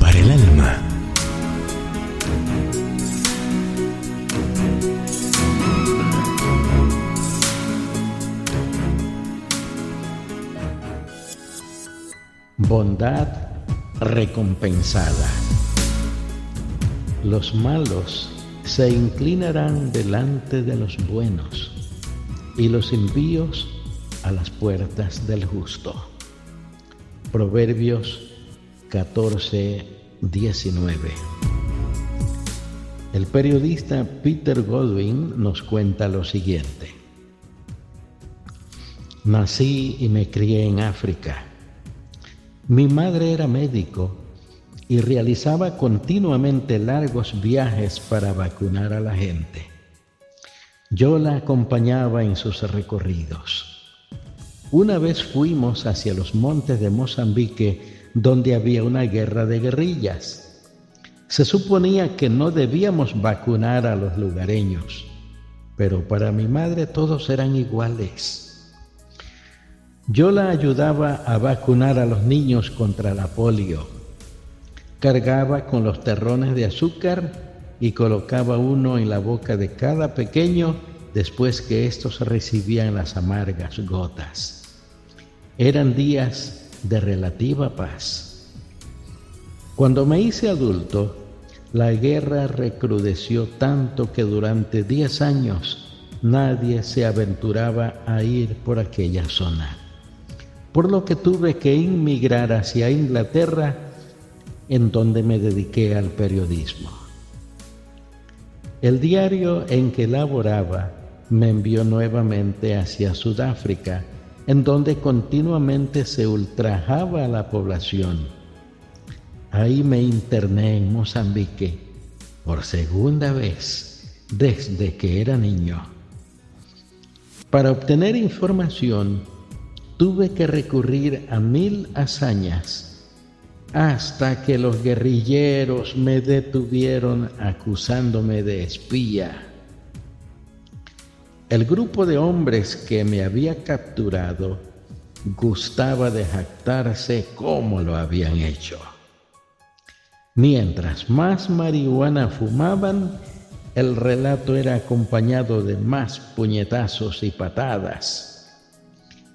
Para el alma. Bondad recompensada. Los malos se inclinarán delante de los buenos y los impíos a las puertas del justo. Proverbios 14, 19. El periodista Peter Godwin nos cuenta lo siguiente. Nací y me crié en África. Mi madre era médico y realizaba continuamente largos viajes para vacunar a la gente. Yo la acompañaba en sus recorridos. Una vez fuimos hacia los montes de Mozambique donde había una guerra de guerrillas. Se suponía que no debíamos vacunar a los lugareños, pero para mi madre todos eran iguales. Yo la ayudaba a vacunar a los niños contra la polio. Cargaba con los terrones de azúcar y colocaba uno en la boca de cada pequeño después que éstos recibían las amargas gotas. Eran días de relativa paz. Cuando me hice adulto, la guerra recrudeció tanto que durante diez años nadie se aventuraba a ir por aquella zona, por lo que tuve que inmigrar hacia Inglaterra, en donde me dediqué al periodismo. El diario en que laboraba me envió nuevamente hacia Sudáfrica, en donde continuamente se ultrajaba a la población. Ahí me interné en Mozambique por segunda vez desde que era niño. Para obtener información tuve que recurrir a mil hazañas hasta que los guerrilleros me detuvieron acusándome de espía. El grupo de hombres que me había capturado gustaba de jactarse cómo lo habían hecho. Mientras más marihuana fumaban, el relato era acompañado de más puñetazos y patadas.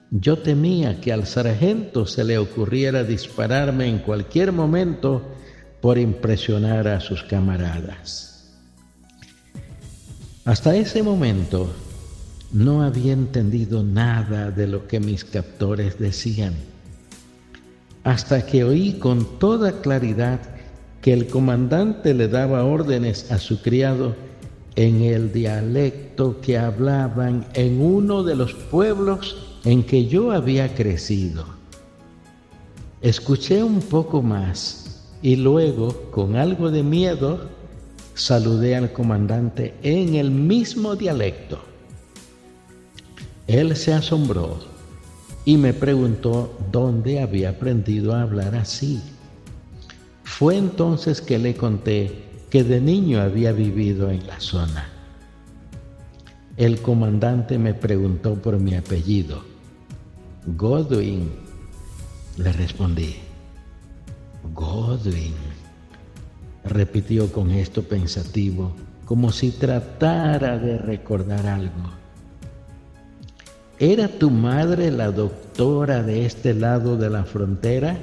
Yo temía que al sargento se le ocurriera dispararme en cualquier momento por impresionar a sus camaradas. Hasta ese momento no había entendido nada de lo que mis captores decían, hasta que oí con toda claridad que el comandante le daba órdenes a su criado en el dialecto que hablaban en uno de los pueblos en que yo había crecido. Escuché un poco más y luego, con algo de miedo, saludé al comandante en el mismo dialecto. Él se asombró y me preguntó dónde había aprendido a hablar así. Fue entonces que le conté que de niño había vivido en la zona. El comandante me preguntó por mi apellido Godwin, le respondí. Godwin, repitió con gesto pensativo, como si tratara de recordar algo. ¿Era tu madre la doctora de este lado de la frontera?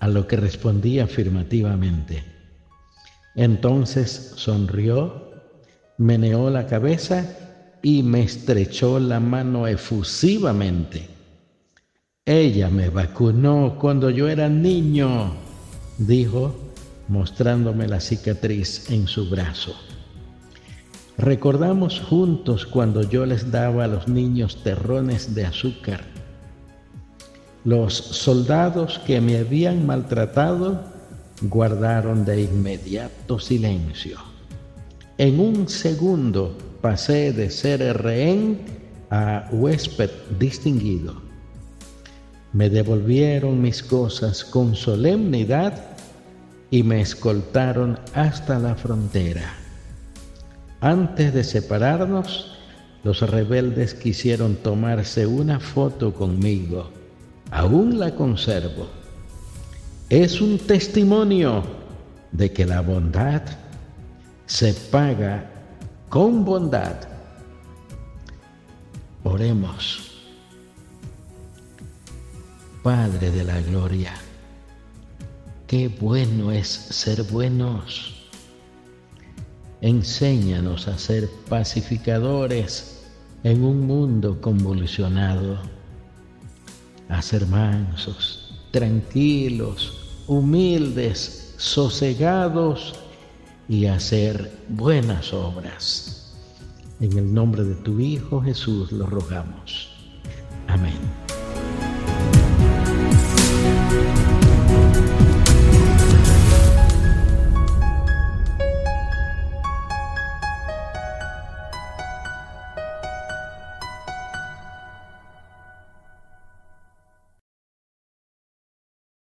A lo que respondí afirmativamente. Entonces sonrió, meneó la cabeza y me estrechó la mano efusivamente. Ella me vacunó cuando yo era niño, dijo, mostrándome la cicatriz en su brazo. Recordamos juntos cuando yo les daba a los niños terrones de azúcar. Los soldados que me habían maltratado guardaron de inmediato silencio. En un segundo pasé de ser rehén a huésped distinguido me devolvieron mis cosas con solemnidad y me escoltaron hasta la frontera. Antes de separarnos, los rebeldes quisieron tomarse una foto conmigo. Aún la conservo. es un testimonio de que la bondad se paga con bondad. Oremos. Padre de la gloria, qué bueno es ser buenos. Enséñanos a ser pacificadores en un mundo convulsionado, a ser mansos, tranquilos, humildes, sosegados y hacer buenas obras. En el nombre de tu Hijo Jesús lo rogamos. Amén.